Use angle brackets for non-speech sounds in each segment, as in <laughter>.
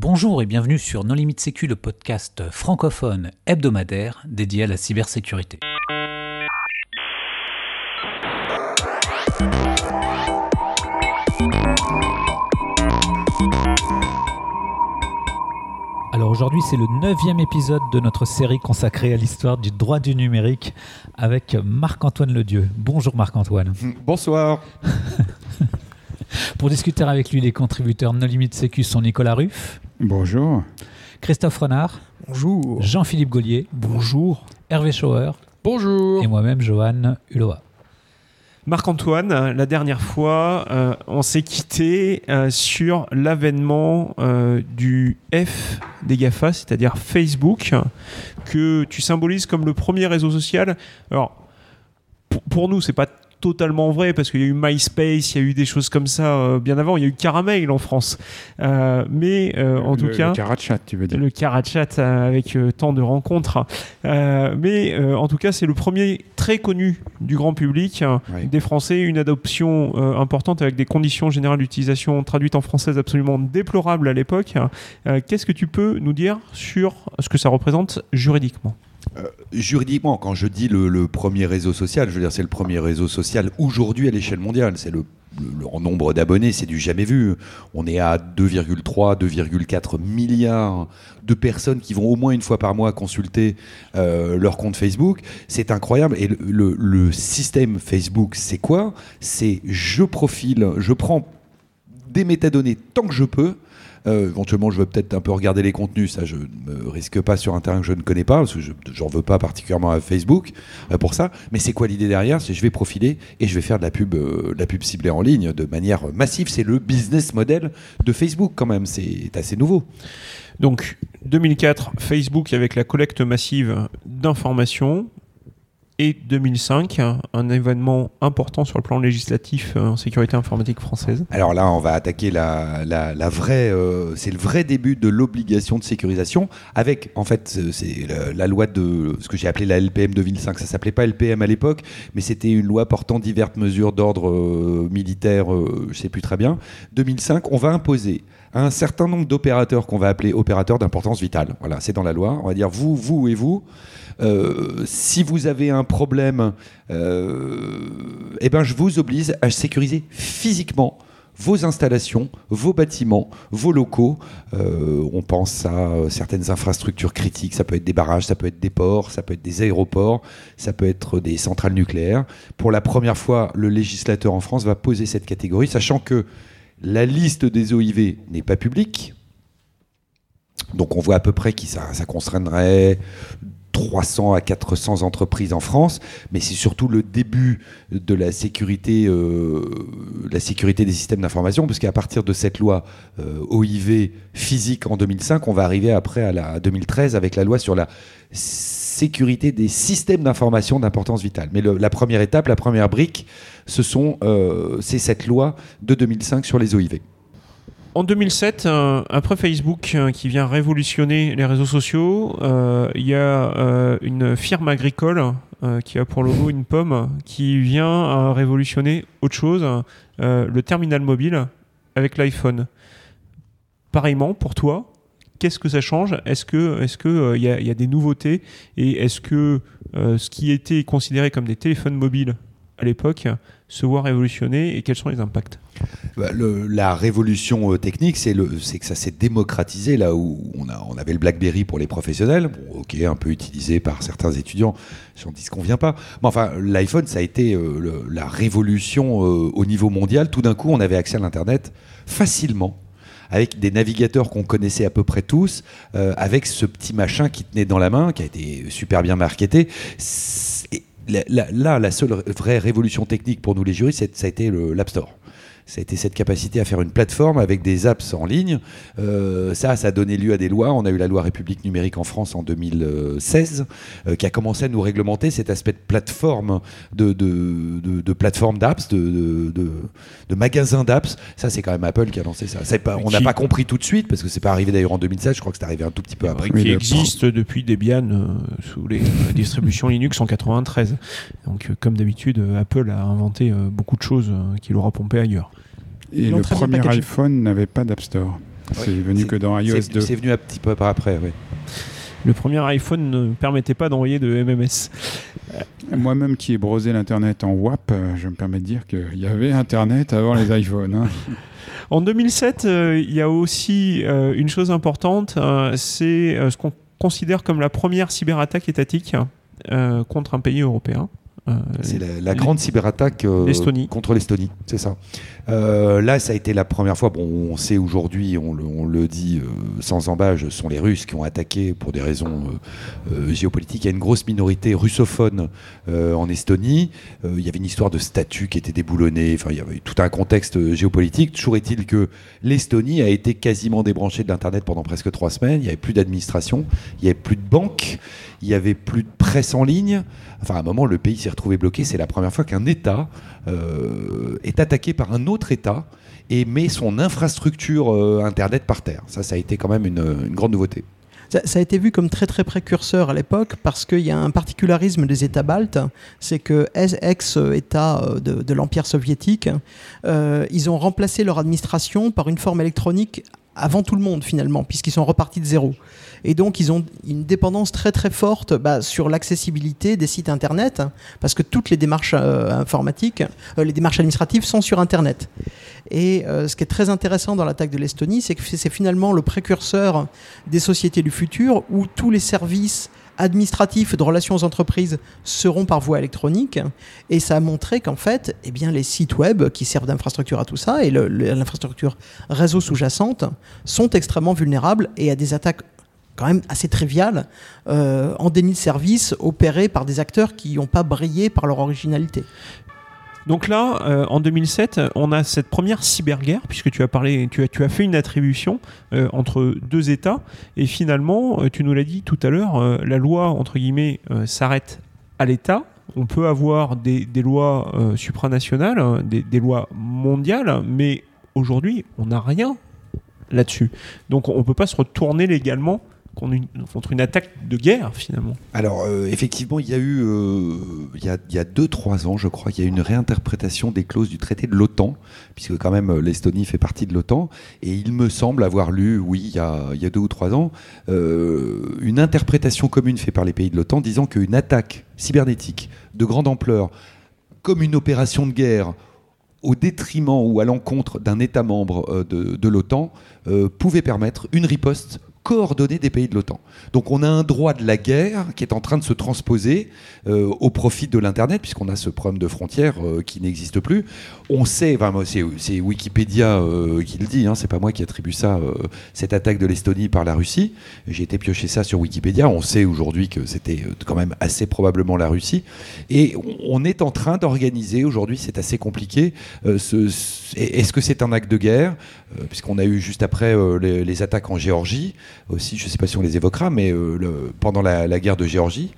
Bonjour et bienvenue sur Non Limite Sécu, le podcast francophone hebdomadaire dédié à la cybersécurité. Alors aujourd'hui c'est le neuvième épisode de notre série consacrée à l'histoire du droit du numérique avec Marc-Antoine Ledieu. Bonjour Marc-Antoine. <laughs> Bonsoir. <laughs> Pour discuter avec lui, les contributeurs No Limite Sécu sont Nicolas Ruff. Bonjour. Christophe Renard. Bonjour. Jean-Philippe Gaulier. Bonjour. Hervé Schauer. Bonjour. Et moi-même, Johan Hulot. Marc-Antoine, la dernière fois, euh, on s'est quitté euh, sur l'avènement euh, du F des GAFA, c'est-à-dire Facebook, que tu symbolises comme le premier réseau social. Alors, pour, pour nous, c'est pas totalement vrai parce qu'il y a eu MySpace, il y a eu des choses comme ça euh, bien avant. Il y a eu Caramel en France, euh, mais euh, en tout le, cas, le Carachat, tu veux dire. le Carachat avec tant de rencontres. Mais en tout cas, c'est le premier très connu du grand public des Français, une adoption importante avec des conditions générales d'utilisation traduites en française absolument déplorables à l'époque. Qu'est-ce que tu peux nous dire sur ce que ça représente juridiquement? Juridiquement, quand je dis le, premier réseau social, je veux dire c'est le premier réseau social aujourd'hui à l'échelle mondiale. C'est le, nombre d'abonnés, c'est du jamais vu. On est à 2,3, 2,4 milliards de personnes qui vont au moins une fois par mois consulter euh, leur compte Facebook. C'est incroyable. Et le- le système Facebook, c'est quoi? C'est je profile, je prends des métadonnées tant que je peux. Euh, éventuellement, je veux peut-être un peu regarder les contenus. Ça, je ne me risque pas sur un terrain que je ne connais pas, parce que je n'en veux pas particulièrement à Facebook euh, pour ça. Mais c'est quoi l'idée derrière? C'est je vais profiler et je vais faire de la pub, euh, de la pub ciblée en ligne de manière massive. C'est le business model de Facebook quand même. C'est assez nouveau. Donc 2004, Facebook avec la collecte massive d'informations. Et 2005, un événement important sur le plan législatif euh, en sécurité informatique française. Alors là, on va attaquer la, la, vraie. euh, c'est le vrai début de l'obligation de sécurisation avec, en fait, euh, c'est la, loi de ce que j'ai appelé la LPM 2005. Ça s'appelait pas LPM à l'époque, mais c'était une loi portant diverses mesures d'ordre militaire, euh, je sais plus très bien. 2005, on va imposer un certain nombre d'opérateurs qu'on va appeler opérateurs d'importance vitale. Voilà, c'est dans la loi. On va dire vous, vous et vous. Euh, si vous avez un problème, euh, eh ben, je vous oblige à sécuriser physiquement vos installations, vos bâtiments, vos locaux. Euh, on pense à certaines infrastructures critiques. Ça peut être des barrages, ça peut être des ports, ça peut être des aéroports, ça peut être des centrales nucléaires. Pour la première fois, le législateur en France va poser cette catégorie, sachant que la liste des OIV n'est pas publique. Donc on voit à peu près qui ça, ça concernerait 300 à 400 entreprises en France, mais c'est surtout le début de la sécurité, euh, la sécurité des systèmes d'information, parce qu'à partir de cette loi euh, OIV physique en 2005, on va arriver après à la à 2013 avec la loi sur la sécurité des systèmes d'information d'importance vitale. Mais la première étape, la première brique, ce sont, euh, c'est cette loi de 2005 sur les OIV. En 2007, euh, après Facebook euh, qui vient révolutionner les réseaux sociaux, euh, il y a euh, une firme agricole qui a pour logo une pomme qui vient révolutionner autre chose, le terminal mobile avec l'iPhone. Pareillement, pour toi, qu'est-ce que ça change? Est-ce que est-ce que euh, il y, a- des nouveautés? Et est-ce que euh, ce qui était considéré comme des téléphones mobiles à l'époque se voit révolutionner et quels sont les impacts? Bah, le- la révolution euh, technique, c'est que ça s'est démocratisé là où on, avait le BlackBerry pour les professionnels, bon, ok, un peu utilisé par certains étudiants, j'en dis ce qu'on vient pas. Mais enfin, l'iPhone, ça a été la révolution au niveau mondial. Tout d'un coup, on avait accès à l'Internet facilement avec des navigateurs qu'on connaissait à peu près tous, euh, avec ce petit machin qui tenait dans la main, qui a été super bien marketé. Là, la seule vraie révolution technique pour nous les juristes, ça a été l'App Store. Ça a été cette capacité à faire une plateforme avec des apps en ligne. Euh, ça, ça a donné lieu à des lois. On a eu la loi République numérique en France en 2016, euh, qui a commencé à nous réglementer cet aspect de plateforme, de, de, de- de plateforme d'apps, de, de, de, de magasin d'apps. Ça, c'est quand même Apple qui a lancé ça. Pas, on n'a Qui- pas compris tout de suite, parce que c'est pas arrivé d'ailleurs en 2016. Je crois que c'est arrivé un tout petit peu après. Qui existe depuis Debian euh, sous les <laughs> distributions Linux en 93. Donc, euh, comme d'habitude, Apple a inventé euh, beaucoup de choses euh, qu'il aura pompé ailleurs. Et le premier iPhone n'avait pas d'App Store. C'est venu que dans iOS C'est 2. c'est venu un petit peu par après, oui. Le premier iPhone ne permettait pas d'envoyer de MMS. Moi-même qui ai brosé l'Internet en WAP, euh, je me permets de dire qu'il y avait Internet avant les iPhones. hein. <laughs> En 2007, euh, il y a aussi euh, une chose importante, euh, c'est euh, ce qu'on considère comme la première cyberattaque étatique euh, contre un pays européen. Euh, C'est la, la grande cyberattaque euh, contre l'Estonie, c'est ça. Euh, là, ça a été la première fois. Bon, on sait aujourd'hui, on, le- dit euh, sans embâche, ce sont les Russes qui ont attaqué pour des raisons euh, géopolitiques. Il y a une grosse minorité russophone en Estonie. Il y avait une histoire de statut qui était déboulonnée. Enfin, il y avait tout un contexte géopolitique. Toujours est-il que l'Estonie a été quasiment débranchée de l'internet pendant presque trois semaines. Il n'y avait plus d'administration, il n'y avait plus de banque, il n'y avait plus de presse en ligne. Enfin, à un moment, le pays s'est retrouvé bloqué. C'est la première fois qu'un État est attaqué par un autre État et met son infrastructure euh, Internet par terre. Ça, ça a été quand même une, grande nouveauté. Ça, a été vu comme très très précurseur à l'époque parce qu'il y a un particularisme des États baltes, c'est que ex-États euh, de, l'Empire soviétique, euh, ils ont remplacé leur administration par une forme électronique avant tout le monde finalement, puisqu'ils sont repartis de zéro. Et donc ils ont une dépendance très très forte bah, sur l'accessibilité des sites internet, hein, parce que toutes les démarches euh, informatiques, euh, les démarches administratives sont sur internet. Et euh, ce qui est très intéressant dans l'attaque de l'Estonie, c'est que c'est finalement le précurseur des sociétés du futur où tous les services administratifs de relations aux entreprises seront par voie électronique. Et ça a montré qu'en fait, eh les sites web qui servent d'infrastructure à tout ça et l'infrastructure réseau sous-jacente sont extrêmement vulnérables et à des attaques quand même assez triviales euh, en déni de service opérées par des acteurs qui n'ont pas brillé par leur originalité. Donc là, euh, en 2007, on a cette première cyberguerre, puisque tu as parlé, tu as, tu as fait une attribution euh, entre deux États, et finalement, euh, tu nous l'as dit tout à l'heure, la loi entre guillemets s'arrête à l'État. On peut avoir des, lois supranationales, hein, des, des lois mondiales, mais aujourd'hui, on n'a rien là-dessus. Donc on ne peut pas se retourner légalement contre une, attaque de guerre finalement. Alors, euh, effectivement, il y a eu, euh, il y a, il y a deux, trois ans, je crois, il y a eu une réinterprétation des clauses du traité de l'OTAN, puisque quand même euh, l'Estonie fait partie de l'OTAN, et il me semble avoir lu, oui, il y a, il deux ou trois ans, une interprétation commune faite par les pays de l'OTAN disant qu'une attaque cybernétique de grande ampleur, comme une opération de guerre, au détriment ou à l'encontre d'un État membre de, l'OTAN, pouvait permettre une riposte coordonnée des pays de l'OTAN. Donc on a un droit de la guerre qui est en train de se transposer euh, au profit de l'Internet, puisqu'on a ce problème de frontières euh, qui n'existe plus. On sait, c'est, Wikipédia euh, qui le dit, hein, c'est pas moi qui attribue ça, cette attaque de l'Estonie par la Russie. J'ai été piocher ça sur Wikipédia. On sait aujourd'hui que c'était quand même assez probablement la Russie. Et on- est en train d'organiser, aujourd'hui c'est assez compliqué, ce- ce- est-ce que c'est un acte de guerre? Puisqu'on a eu juste après les attaques en Géorgie, aussi, je ne sais pas si on les évoquera, mais euh, pendant la, guerre de Géorgie,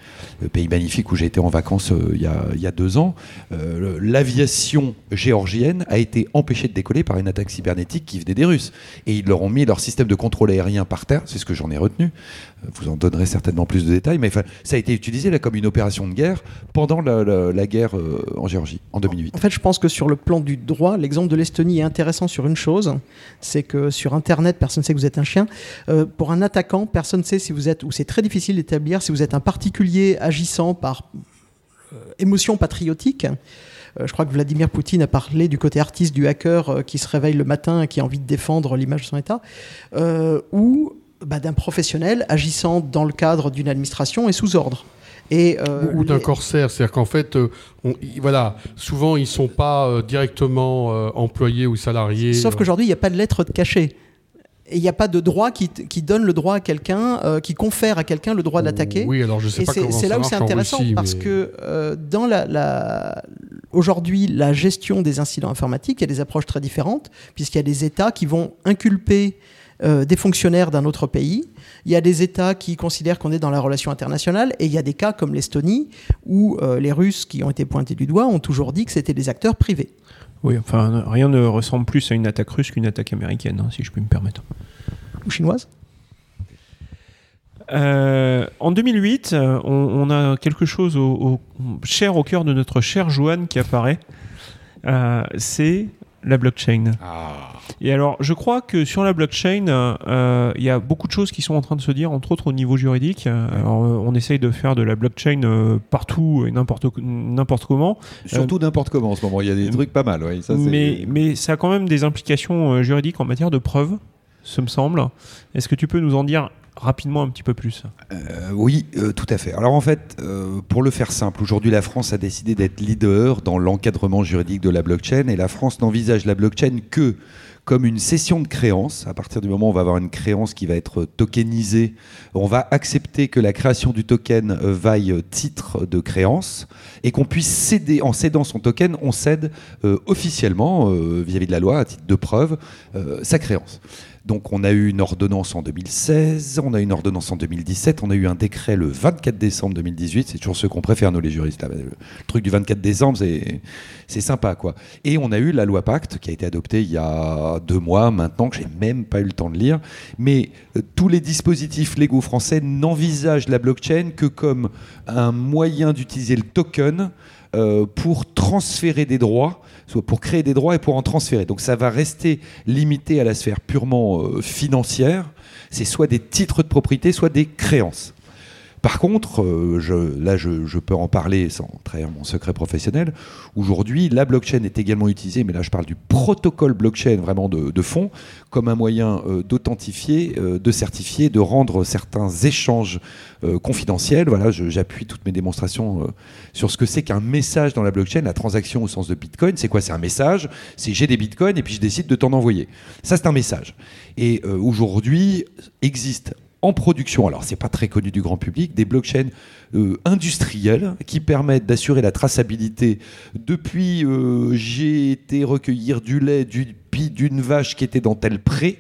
pays magnifique où j'ai été en vacances euh, il y, a, il y a deux ans, euh, l'aviation géorgienne a été empêchée de décoller par une attaque cybernétique qui venait des Russes. Et ils leur ont mis leur système de contrôle aérien par terre, c'est ce que j'en ai retenu. Euh, Vous en donnerez certainement plus de détails, mais ça a été utilisé comme une opération de guerre pendant la, guerre euh, en Géorgie, en 2008. En fait, je pense que sur le plan du droit, l'exemple de l'Estonie est intéressant sur une chose, c'est que sur Internet, personne ne sait que vous êtes un chien. Pour un attaquant, personne ne sait si vous êtes, ou c'est très difficile d'établir si vous êtes un particulier agissant par euh, émotion patriotique. Euh, je crois que Vladimir Poutine a parlé du côté artiste du hacker euh, qui se réveille le matin et qui a envie de défendre l'image de son État, ou bah, d'un professionnel agissant dans le cadre d'une administration et sous ordre. Et, euh, ou d'un les- corsaire, c'est-à-dire qu'en fait, on- voilà, souvent ils sont pas euh, directement euh, employés ou salariés. Sauf qu'aujourd'hui, il n'y a pas de lettre de cachet. Et il n'y a pas de droit qui, donne le droit à quelqu'un, euh, qui confère à quelqu'un le droit d'attaquer. Oui, alors je sais Et pas c'est comment c'est ça là où c'est intéressant Russie, parce mais- que euh, dans la, la- aujourd'hui la gestion des incidents informatiques, il y a des approches très différentes puisqu'il y a des États qui vont inculper euh, des fonctionnaires d'un autre pays. Il y a des États qui considèrent qu'on est dans la relation internationale et il y a des cas comme l'Estonie où euh, les Russes qui ont été pointés du doigt ont toujours dit que c'était des acteurs privés. Oui, enfin, rien ne ressemble plus à une attaque russe qu'une attaque américaine, hein, si je puis me permettre. Ou chinoises Euh, en 2008, euh, on, on a quelque chose au, au- cher au cœur de notre cher Joanne qui apparaît. Euh, c'est la blockchain. Ah. Et alors, je crois que sur la blockchain, euh, il y a beaucoup de choses qui sont en train de se dire, entre autres au niveau juridique. Alors, euh, on essaye de faire de la blockchain euh, partout et n'importe n'importe comment. Surtout n'importe comment en ce moment. Il y a des trucs pas mal. ouais. Ça, c'est- mais, mais ça a quand même des implications juridiques en matière de preuves, ce me semble. Est-ce que tu peux nous en dire rapidement un petit peu plus Euh, oui, euh, tout à fait. Alors en fait, euh, pour le faire simple, aujourd'hui la France a décidé d'être leader dans l'encadrement juridique de la blockchain et la France n'envisage la blockchain que comme une cession de créance. À partir du moment où on va avoir une créance qui va être tokenisée, on va accepter que la création du token vaille titre de créance et qu'on puisse céder, en cédant son token, on cède officiellement, vis-à-vis de la loi, à titre de preuve, sa créance. Donc on a eu une ordonnance en 2016, on a eu une ordonnance en 2017, on a eu un décret le 24 décembre 2018, c'est toujours ce qu'on préfère nous les juristes. Le truc du 24 décembre, c'est c'est sympa quoi. Et on a eu la loi Pacte qui a été adoptée il y a deux mois maintenant, que j'ai même pas eu le temps de lire. Mais euh, tous les dispositifs légaux français n'envisagent la blockchain que comme un moyen d'utiliser le token euh, pour transférer des droits, soit pour créer des droits et pour en transférer. Donc ça va rester limité à la sphère purement euh, financière. C'est soit des titres de propriété, soit des créances. Par contre, euh, là je, peux en parler sans trahir mon secret professionnel. Aujourd'hui, la blockchain est également utilisée, mais là je parle du protocole blockchain vraiment de, de fond, comme un moyen euh, d'authentifier, euh, de certifier, de rendre certains échanges confidentiels. Voilà, j'appuie toutes mes démonstrations sur ce que c'est qu'un message dans la blockchain, la transaction au sens de Bitcoin. C'est quoi? C'est un message. C'est j'ai des Bitcoins et puis je décide de t'en envoyer. Ça, c'est un message. Et aujourd'hui, existe en production, alors c'est pas très connu du grand public, des blockchains euh, industrielles qui permettent d'assurer la traçabilité depuis euh, j'ai été recueillir du lait d'une vache qui était dans tel pré.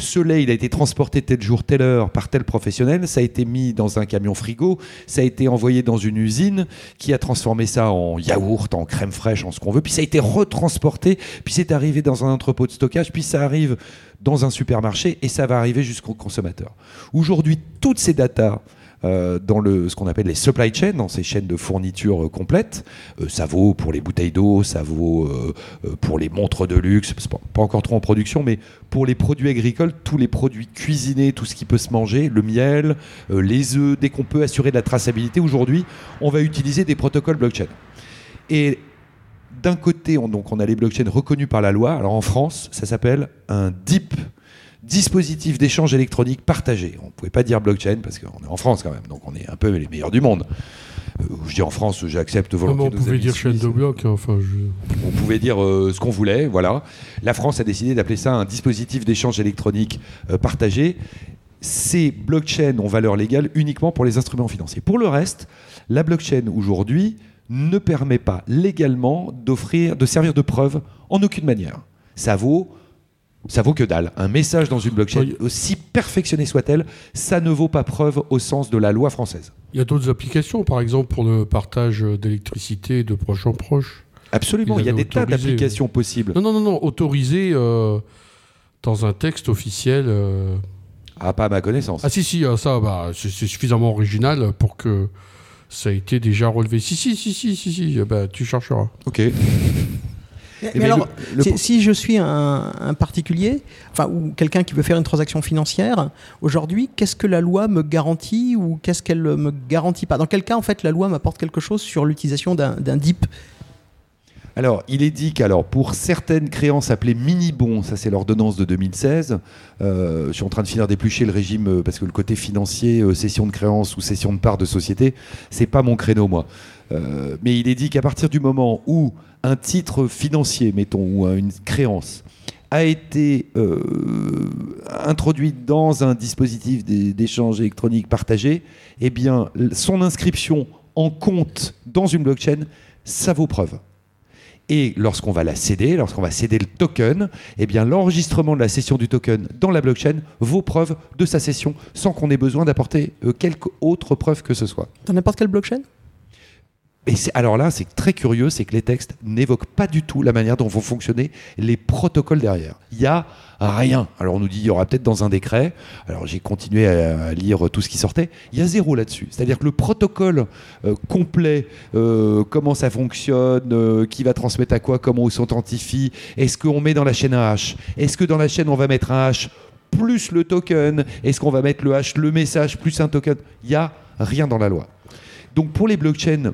Ce lait, il a été transporté tel jour, telle heure par tel professionnel. Ça a été mis dans un camion frigo. Ça a été envoyé dans une usine qui a transformé ça en yaourt, en crème fraîche, en ce qu'on veut. Puis ça a été retransporté. Puis c'est arrivé dans un entrepôt de stockage. Puis ça arrive dans un supermarché et ça va arriver jusqu'au consommateur. Aujourd'hui, toutes ces datas dans le, ce qu'on appelle les supply chains, dans ces chaînes de fourniture euh, complètes. Euh, ça vaut pour les bouteilles d'eau, ça vaut euh, euh, pour les montres de luxe, pas, encore trop en production, mais pour les produits agricoles, tous les produits cuisinés, tout ce qui peut se manger, le miel, euh, les œufs, dès qu'on peut assurer de la traçabilité, aujourd'hui, on va utiliser des protocoles blockchain. Et d'un côté, on, donc, on a les blockchains reconnus par la loi. Alors en France, ça s'appelle un DIP, dispositif d'échange électronique partagé. On ne pouvait pas dire blockchain parce qu'on est en France quand même, donc on est un peu les meilleurs du monde. Euh, je dis en France, j'accepte Comment volontiers. on nos pouvait amis dire chaîne de hein, enfin, je... On pouvait dire euh, ce qu'on voulait, voilà. La France a décidé d'appeler ça un dispositif d'échange électronique euh, partagé. Ces blockchains ont valeur légale uniquement pour les instruments financiers. Pour le reste, la blockchain aujourd'hui ne permet pas légalement d'offrir, de servir de preuve en aucune manière. Ça vaut, ça vaut que dalle. Un message dans une blockchain, Oui. aussi perfectionnée soit-elle, ça ne vaut pas preuve au sens de la loi française. Il y a d'autres applications, par exemple pour le partage d'électricité de proche en proche. Absolument, il y a des tas d'applications possibles. Non, non, non, non, autorisé euh, dans un texte officiel. euh. Ah, pas à ma connaissance. Ah si, si, euh, ça, bah, c'est suffisamment original pour que ça ait été déjà relevé. Si, si, si, si, si, si, bah, tu chercheras. Ok. Mais, alors, le- le- si, je suis un, un particulier, enfin, ou quelqu'un qui veut faire une transaction financière, aujourd'hui, qu'est-ce que la loi me garantit ou qu'est-ce qu'elle me garantit pas? Dans quel cas, en fait, la loi m'apporte quelque chose sur l'utilisation d'un DIP? Alors, il est dit qu'alors pour certaines créances appelées mini-bons, ça c'est l'ordonnance de 2016, euh, je suis en train de finir d'éplucher le régime euh, parce que le côté financier, euh, cession de créances ou cession de parts de société, c'est pas mon créneau moi. Euh, mais il est dit qu'à partir du moment où un titre financier, mettons, ou euh, une créance a été euh, introduit dans un dispositif d'é- d'échange électronique partagé, eh bien, son inscription en compte dans une blockchain, ça vaut preuve. Et lorsqu'on va la céder, lorsqu'on va céder le token, eh bien l'enregistrement de la cession du token dans la blockchain vaut preuve de sa cession sans qu'on ait besoin d'apporter euh, quelque autre preuve que ce soit. Dans n'importe quelle blockchain? Et alors là, c'est très curieux, c'est que les textes n'évoquent pas du tout la manière dont vont fonctionner les protocoles derrière. Il y a rien. Alors on nous dit il y aura peut-être dans un décret. Alors j'ai continué à, lire tout ce qui sortait. Il y a zéro là-dessus. C'est-à-dire que le protocole euh, complet, euh, comment ça fonctionne, euh, qui va transmettre à quoi, comment on s'authentifie, est-ce qu'on met dans la chaîne un hash, est-ce que dans la chaîne on va mettre un hash plus le token, est-ce qu'on va mettre le hash, le message plus un token? Il y a rien dans la loi. Donc pour les blockchains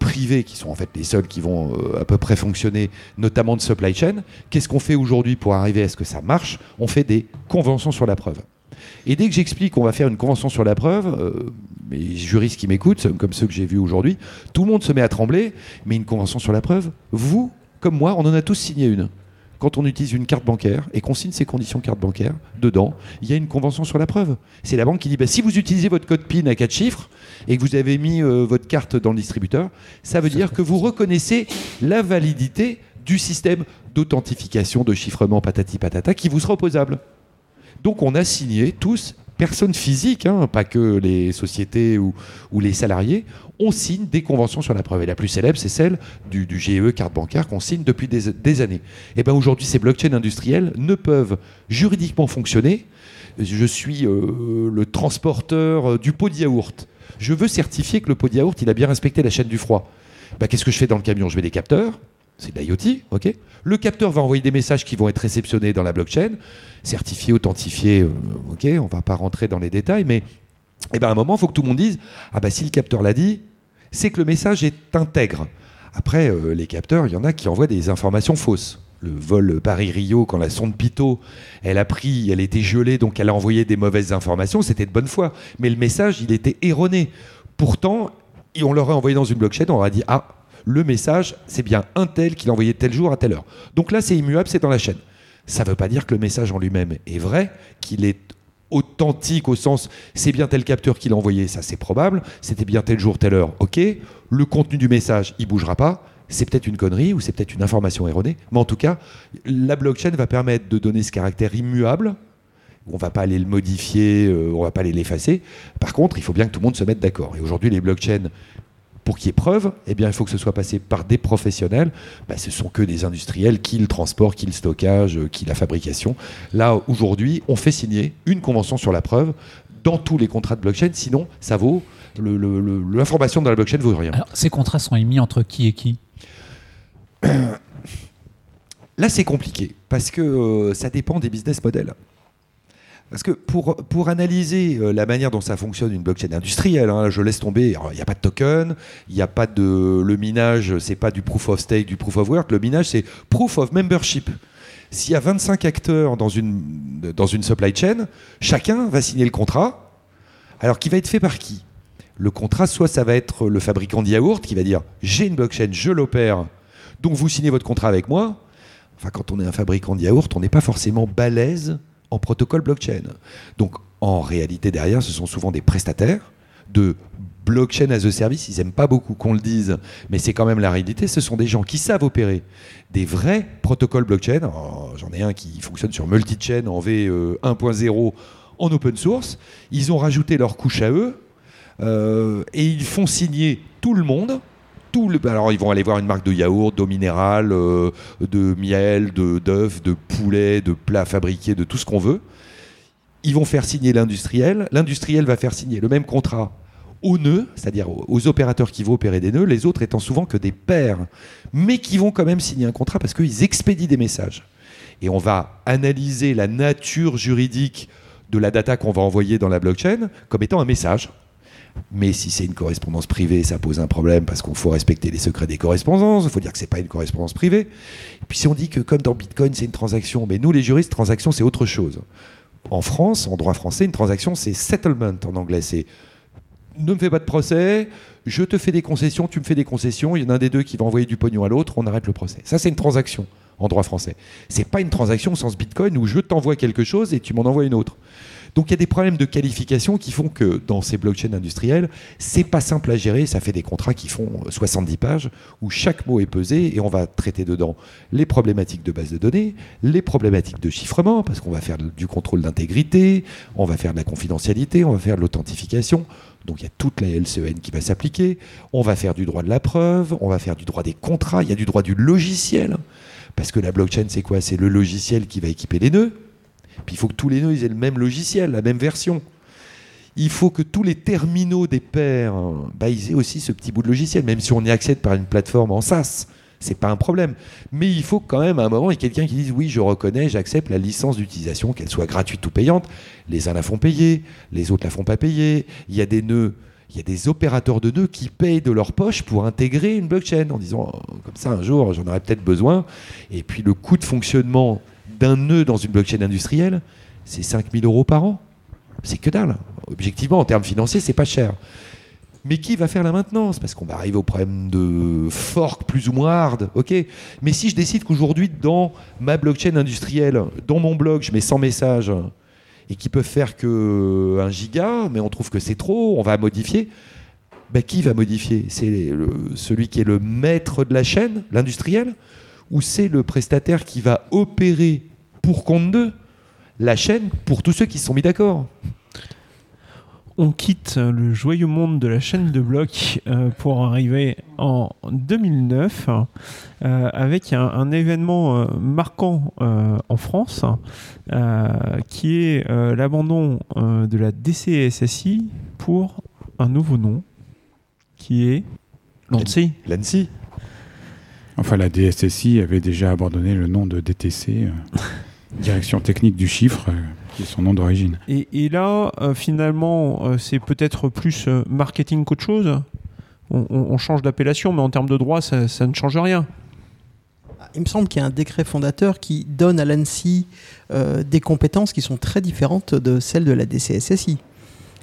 dites privées, qui sont en fait les seules qui vont euh, à peu près fonctionner, notamment de supply chain, qu'est-ce qu'on fait aujourd'hui pour arriver à ce que ça marche? On fait des conventions sur la preuve. Et dès que j'explique qu'on va faire une convention sur la preuve, euh, mes juristes qui m'écoutent, comme ceux que j'ai vus aujourd'hui, tout le monde se met à trembler. Mais une convention sur la preuve, vous, comme moi, on en a tous signé une. Quand on utilise une carte bancaire et qu'on signe ses conditions carte bancaire, dedans, il y a une convention sur la preuve. C'est la banque qui dit bah, si vous utilisez votre code PIN à quatre chiffres et que vous avez mis euh, votre carte dans le distributeur, ça veut dire que vous reconnaissez la validité du système d'authentification, de chiffrement patati patata qui vous sera opposable. Donc on a signé tous, personnes physiques, hein, pas que les sociétés ou, les salariés, on signe des conventions sur la preuve. Et la plus célèbre, c'est celle du, GE carte bancaire qu'on signe depuis des, années. Et bien aujourd'hui, ces blockchains industriels ne peuvent juridiquement fonctionner. Je suis euh, le transporteur euh, du pot de yaourt. Je veux certifier que le pot de yaourt, il a bien respecté la chaîne du froid. Ben, Qu'est-ce que je fais dans le camion? Je mets des capteurs. C'est de l'IoT, ok Le capteur va envoyer des messages qui vont être réceptionnés dans la blockchain, certifiés, authentifiés, euh, ok On va pas rentrer dans les détails, mais eh ben, à un moment, il faut que tout le monde dise Ah bah si le capteur l'a dit, c'est que le message est intègre. Après, euh, les capteurs, il y en a qui envoient des informations fausses. Le vol Paris-Rio, quand la sonde Pitot, elle a pris, elle était gelée, donc elle a envoyé des mauvaises informations, c'était de bonne foi. Mais le message, il était erroné. Pourtant, on l'aurait envoyé dans une blockchain, on aurait dit Ah, le message, c'est bien un tel qui l'a envoyé tel jour à telle heure. Donc là, c'est immuable, c'est dans la chaîne. Ça ne veut pas dire que le message en lui-même est vrai, qu'il est authentique au sens c'est bien tel capteur qui l'a envoyé, ça c'est probable, c'était bien tel jour, telle heure, ok. Le contenu du message, il bougera pas. C'est peut-être une connerie ou c'est peut-être une information erronée, mais en tout cas, la blockchain va permettre de donner ce caractère immuable. On va pas aller le modifier, euh, on va pas aller l'effacer. Par contre, il faut bien que tout le monde se mette d'accord. Et aujourd'hui, les blockchains, pour qu'il y ait preuve, eh bien, il faut que ce soit passé par des professionnels. Bah, ce sont que des industriels qui le transport, qui le stockage, euh, qui la fabrication. Là, aujourd'hui, on fait signer une convention sur la preuve dans tous les contrats de blockchain. Sinon, ça vaut l'information dans la blockchain vaut rien. Alors, ces contrats sont émis entre qui et qui? Là, c'est compliqué parce que euh, ça dépend des business models. Parce que pour, pour analyser euh, la manière dont ça fonctionne une blockchain industrielle, hein, je laisse tomber, il n'y a pas de token, il a pas de. Le minage, c'est pas du proof of stake, du proof of work, le minage, c'est proof of membership. S'il y a 25 acteurs dans une, dans une supply chain, chacun va signer le contrat. Alors, qui va être fait par qui? Le contrat, soit ça va être le fabricant de yaourt qui va dire j'ai une blockchain, je l'opère, donc vous signez votre contrat avec moi. Enfin, quand on est un fabricant de yaourt, on n'est pas forcément balèze en protocole blockchain. Donc, en réalité, derrière, ce sont souvent des prestataires de blockchain as a service. Ils n'aiment pas beaucoup qu'on le dise, mais c'est quand même la réalité. Ce sont des gens qui savent opérer des vrais protocoles blockchain. Alors, J'en ai un qui fonctionne sur multi-chain en V1.0 en open source. Ils ont rajouté leur couche à eux euh, et ils font signer tout le monde. Alors ils vont aller voir une marque de yaourt, d'eau minérale, euh, de miel, de d'œufs, de poulet, de plats fabriqués, de tout ce qu'on veut. Ils vont faire signer l'industriel. L'industriel va faire signer le même contrat aux nœuds, c'est-à-dire aux- aux opérateurs qui vont opérer des nœuds, les autres étant souvent que des pairs, mais qui vont quand même signer un contrat parce qu'ils expédient des messages. Et on va analyser la nature juridique de la data qu'on va envoyer dans la blockchain comme étant un message. Mais si c'est une correspondance privée, ça pose un problème parce qu'il faut respecter les secrets des correspondances. Il faut dire que c'est pas une correspondance privée. Et puis si on dit que comme dans Bitcoin, c'est une transaction, mais nous les juristes, transaction c'est autre chose. En France, en droit français, une transaction c'est settlement en anglais. C'est ne me fais pas de procès, je te fais des concessions, tu me fais des concessions, il y en a un des deux qui va envoyer du pognon à l'autre, on arrête le procès. Ça c'est une transaction en droit français. C'est pas une transaction au sens Bitcoin où je t'envoie quelque chose et tu m'en envoies une autre. Donc il y a des problèmes de qualification qui font que dans ces blockchains industriels, c'est pas simple à gérer. Ça fait des contrats qui font 70 pages où chaque mot est pesé et on va traiter dedans les problématiques de base de données, les problématiques de chiffrement, parce qu'on va faire du contrôle d'intégrité, on va faire de la confidentialité, on va faire de l'authentification. Donc il y a toute la LCN qui va s'appliquer. On va faire du droit de la preuve, on va faire du droit des contrats, il y a du droit du logiciel. Parce que la blockchain, c'est quoi? C'est le logiciel qui va équiper les nœuds. Il faut que tous les nœuds aient le même logiciel, la même version. Il faut que tous les terminaux des pairs bah, ils aient aussi ce petit bout de logiciel, même si on y accède par une plateforme en SaaS. C'est pas un problème. Mais il faut quand même à un moment, il y ait quelqu'un qui dise oui, je reconnais, j'accepte la licence d'utilisation, qu'elle soit gratuite ou payante. Les uns la font payer, les autres la font pas payer. Il y a des nœuds il y a des opérateurs de nœuds qui payent de leur poche pour intégrer une blockchain en disant comme ça un jour j'en aurais peut-être besoin. Et puis le coût de fonctionnement d'un nœud dans une blockchain industrielle, c'est 5000 euros par an. C'est que dalle. Objectivement, en termes financiers, c'est pas cher. Mais qui va faire la maintenance? Parce qu'on va arriver au problème de fork plus ou moins hard. Ok. Mais si je décide qu'aujourd'hui, dans ma blockchain industrielle, dans mon blog, je mets 100 messages et qui peuvent faire que 1 giga, mais on trouve que c'est trop, on va modifier. Ben, qui va modifier? C'est celui qui est le maître de la chaîne, l'industriel, ou c'est le prestataire qui va opérer pour compte d'eux la chaîne pour tous ceux qui se sont mis d'accord on quitte le joyeux monde de la chaîne de blocs euh, pour arriver en 2009 euh, avec un, événement euh, marquant en France qui est l'abandon de la DCSSI pour un nouveau nom qui est l'ANSI. L'ANSI. Enfin, la DSSI avait déjà abandonné le nom de DTC, <laughs> Direction Technique du Chiffre son nom d'origine. Et, là, euh, finalement, euh, c'est peut-être plus euh, marketing qu'autre chose. On, change d'appellation, mais en termes de droit, ça, ne change rien. Il me semble qu'il y a un décret fondateur qui donne à l'ANSI des compétences qui sont très différentes de celles de la DCSSI.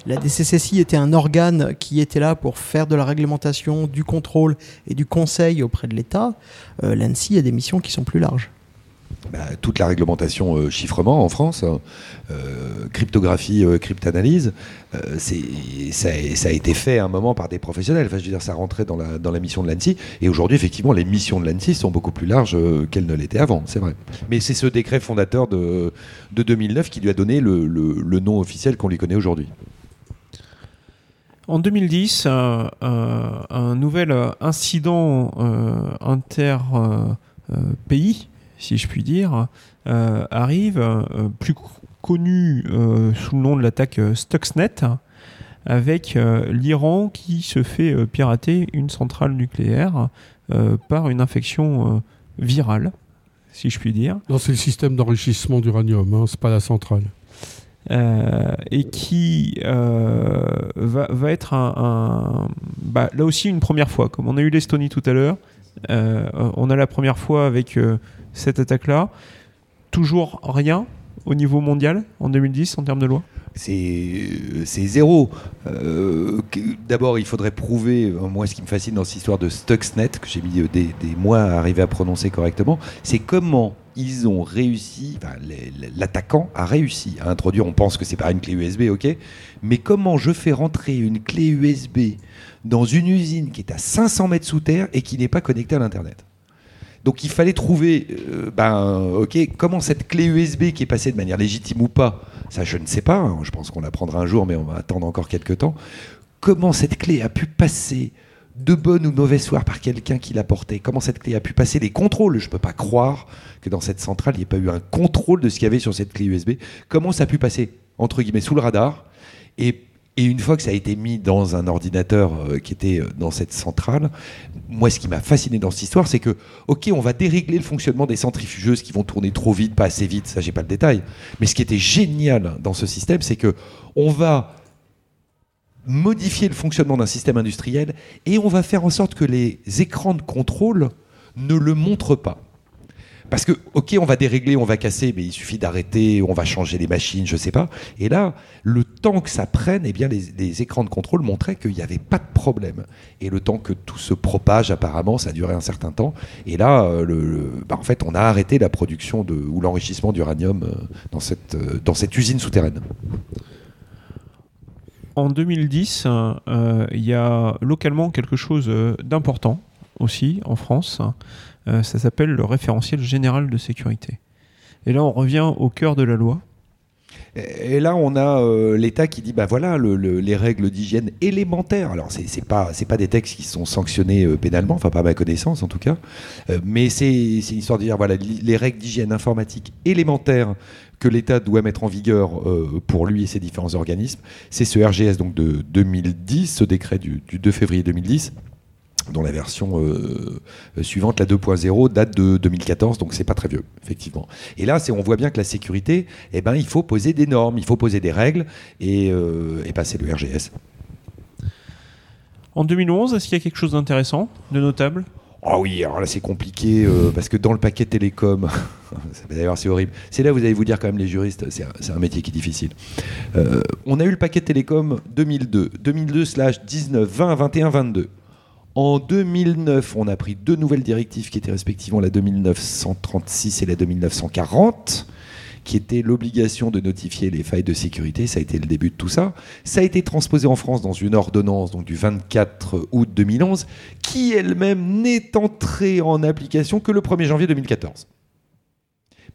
La DCSSI était un organe qui était là pour faire de la réglementation, du contrôle et du conseil auprès de l'État. L'ANSI a des missions qui sont plus larges. Bah, toute la réglementation euh, chiffrement en France, hein, euh, cryptographie, euh, cryptanalyse, ça, a été fait à un moment par des professionnels. Enfin, je veux dire, ça rentrait dans la, dans la mission de l'ANSI. Et aujourd'hui, effectivement, les missions de l'ANSI sont beaucoup plus larges qu'elles ne l'étaient avant, c'est vrai. Mais c'est ce décret fondateur de, de 2009 qui lui a donné le, le, nom officiel qu'on lui connaît aujourd'hui. En 2010, un nouvel incident inter-pays si je puis dire, euh, arrive, euh, plus connu euh, sous le nom de l'attaque Stuxnet, avec l'Iran qui se fait pirater une centrale nucléaire par une infection virale, si je puis dire. Non, c'est le système d'enrichissement d'uranium, hein, c'est pas la centrale. et qui va, être un, bah, là aussi une première fois, comme on a eu l'Estonie tout à l'heure, on a la première fois avec cette attaque-là. Toujours rien au niveau mondial en 2010 en termes de loi? C'est zéro. Euh, d'abord, il faudrait prouver, euh, moi ce qui me fascine dans cette histoire de Stuxnet, que j'ai mis euh, des, mois à arriver à prononcer correctement, c'est comment ils ont réussi, l'attaquant a réussi à introduire, on pense que c'est par une clé USB, ok, mais comment je fais rentrer une clé USB dans une usine qui est à 500 mètres sous terre et qui n'est pas connectée à l'Internet? Donc il fallait trouver, euh, ben, ok, comment cette clé USB qui est passée de manière légitime ou pas, ça je ne sais pas, hein, je pense qu'on l'apprendra un jour, mais on va attendre encore quelques temps. Comment cette clé a pu passer de bonne ou mauvaise foi par quelqu'un qui l'a portée Comment cette clé a pu passer les contrôles? Je ne peux pas croire que dans cette centrale, il n'y ait pas eu un contrôle de ce qu'il y avait sur cette clé USB. Comment ça a pu passer, entre guillemets, sous le radar? Et une fois que ça a été mis dans un ordinateur euh, qui était euh, dans cette centrale, moi, ce qui m'a fasciné dans cette histoire, c'est que, ok, on va dérégler le fonctionnement des centrifugeuses qui vont tourner trop vite, pas assez vite, ça, j'ai pas le détail. Mais ce qui était génial dans ce système, c'est que on va modifier le fonctionnement d'un système industriel et on va faire en sorte que les écrans de contrôle ne le montrent pas. Parce que, ok, on va dérégler, on va casser, mais il suffit d'arrêter, on va changer les machines, je sais pas. Et là, le temps que ça prenne, eh bien, les, écrans de contrôle montraient qu'il n'y avait pas de problème. Et le temps que tout se propage, apparemment, ça a duré un certain temps. Et là, euh, bah, en fait, on a arrêté la production ou l'enrichissement d'uranium euh, dans, cette, euh, dans cette usine souterraine. En 2010, euh, il y a localement quelque chose d'important aussi en France. Euh, ça s'appelle le référentiel général de sécurité. Et là, on revient au cœur de la loi. Et là, on a euh, l'État qui dit, bah voilà, le- le- les règles d'hygiène élémentaires. Alors, c'est c'est pas, pas des textes qui sont sanctionnés euh, pénalement, enfin pas à ma connaissance en tout cas, mais c'est une histoire de dire, voilà, les règles d'hygiène informatique élémentaires que l'État doit mettre en vigueur pour lui et ses différents organismes. C'est ce RGS donc de 2010, ce décret du 2 février 2010 dont la version euh, euh, suivante, la 2.0, date de 2014, donc c'est pas très vieux, effectivement. Et là, on voit bien que la sécurité, eh ben, il faut poser des normes, il faut poser des règles, et, euh, et ben, c'est le RGS. En 2011, est-ce qu'il y a quelque chose d'intéressant, de notable? Ah oui, alors là c'est compliqué euh, parce que dans le paquet télécom, <laughs> d'ailleurs c'est horrible. C'est là vous allez vous dire quand même les juristes, c'est un, un métier qui est difficile. Euh, on a eu le paquet télécom 2002, 2002 slash 19, 20, 21, 22. En 2009, on a pris deux nouvelles directives qui étaient respectivement la 2936 et la 2940 qui était l'obligation de notifier les failles de sécurité. Ça a été le début de tout ça. Ça a été transposé en France dans une ordonnance donc du 24 août 2011, qui elle-même n'est entrée en application que le 1er janvier 2014.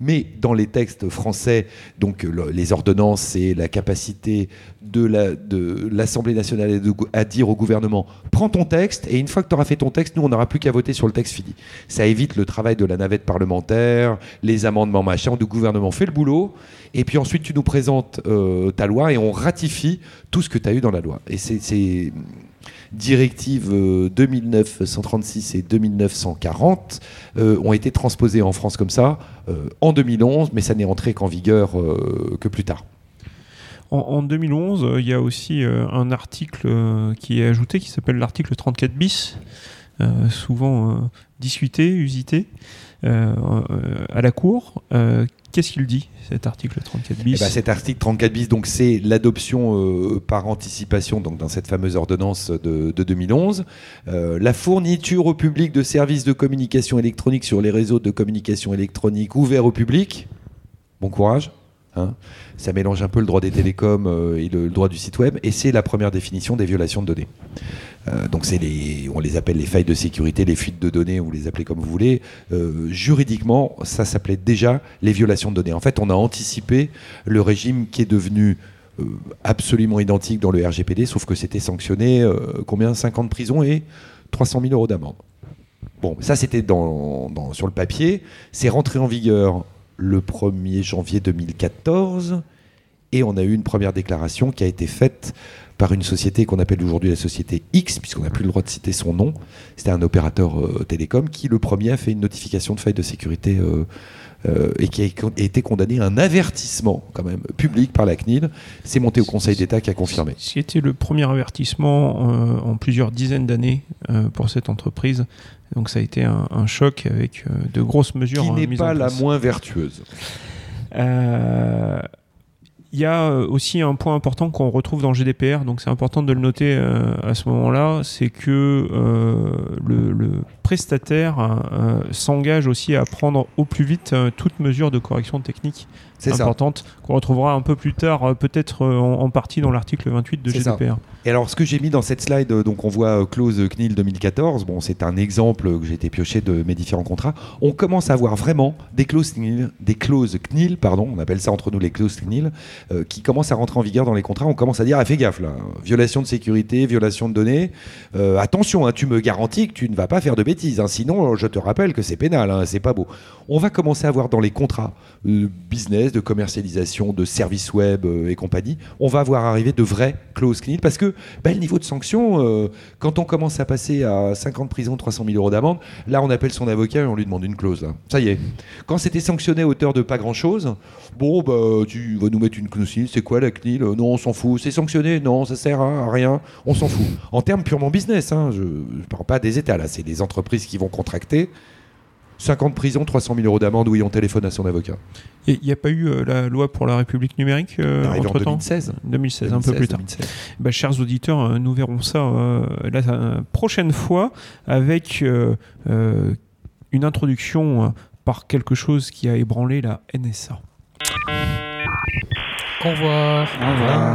Mais dans les textes français, donc le- les ordonnances, c'est la capacité de la- de l'Assemblée nationale et à dire au gouvernement prends ton texte et une fois que tu auras fait ton texte, nous on n'aura plus qu'à voter sur le texte fini. Ça évite le travail de la navette parlementaire, les amendements machin, le gouvernement fait le boulot et puis ensuite tu nous présentes euh, ta loi et on ratifie tout ce que tu as eu dans la loi. Et c'est directives euh, 2936 et 2940 euh, ont été transposées en France comme ça euh, en 2011, mais ça n'est entré qu'en vigueur euh, que plus tard. En, en 2011, euh, il y a aussi euh, un article euh, qui est ajouté qui s'appelle l'article 34 bis, euh, souvent euh, discuté, usité euh, euh, à la Cour. Qu'est-ce qu'il dit, cet article 34 bis Eh ben, cet article 34 bis, donc c'est l'adoption euh, par anticipation, donc dans cette fameuse ordonnance de, de 2011, euh, la fourniture au public de services de communication électronique sur les réseaux de communication électronique ouverts au public. Bon courage. hein. Ça mélange un peu le droit des télécoms euh, et le droit du site web, et c'est la première définition des violations de données. Euh, donc c'est les, on les appelle les failles de sécurité, les fuites de données, vous les appelez comme vous voulez. Euh, juridiquement, ça s'appelait déjà les violations de données. En fait, on a anticipé le régime qui est devenu euh, absolument identique dans le RGPD, sauf que c'était sanctionné euh, combien? 5 ans de prison et 300 000 euros d'amende. Bon, ça c'était dans, dans- sur le papier. C'est rentré en vigueur le 1er janvier 2014 et on a eu une première déclaration qui a été faite par une société qu'on appelle aujourd'hui la société X, puisqu'on n'a plus le droit de citer son nom. C'était un opérateur euh, télécom qui, le premier, a fait une notification de faille de sécurité euh, euh, et qui a été condamné à un avertissement, quand même, public par la CNIL. C'est monté au Conseil d'État qui a confirmé. C'était le premier avertissement en plusieurs dizaines d'années pour cette entreprise. Donc ça a été un, un choc avec de grosses mesures. Qui n'est pas la moins vertueuse. Euh, Il y a euh, aussi un point important qu'on retrouve dans GDPR, donc c'est important de le noter euh, à ce moment-là, c'est que euh, le, le prestataire s'engage aussi à prendre au plus vite toute mesure de correction technique importante qu'on retrouvera un peu plus tard, peut-être en, en partie dans l'article 28 de ça. Et alors, ce que j'ai mis dans cette slide, euh, donc on voit euh, clause CNIL 2014. Bon, c'est un exemple que j'ai été pioché de mes différents contrats. On commence à voir vraiment des clauses CNIL, des clauses CNIL, pardon, on appelle ça entre nous les clauses CNIL, euh, qui commencent à rentrer en vigueur dans les contrats. On commence à dire, ah, fais gaffe là, violation de sécurité, violation de données. Euh, attention, hein, tu me garantis que tu ne vas pas faire de bêtises. hein, sinon, je te rappelle que c'est pénal, hein, c'est pas beau. On va commencer à voir dans les contrats euh, business, de commercialisation, de services web euh, et compagnie, on va voir arriver de vraies clauses CNIL parce que bah, le niveau de sanction, euh, quand on commence à passer à 5 ans de prison, 300 000 euros d'amende, là on appelle son avocat et on lui demande une clause. là. Ça y est. Quand c'était sanctionné à hauteur de pas grand chose, bon, bah, tu vas nous mettre une clause CNIL, c'est quoi la CNIL Euh, Non, on s'en fout. C'est sanctionné Non, ça sert à rien. On s'en fout. En termes purement business, hein, je ne parle pas des États là, c'est des entreprises qui vont contracter. 50 prisons, 300 000 euros d'amende, oui, on téléphone à son avocat. Il n'y a pas eu euh, la loi pour la République numérique euh, entre en 2016. 2016. 2016. un peu plus tard. Bah, chers auditeurs, euh, nous verrons ça la prochaine fois avec une introduction par quelque chose qui a ébranlé la NSA. Au revoir. Au revoir.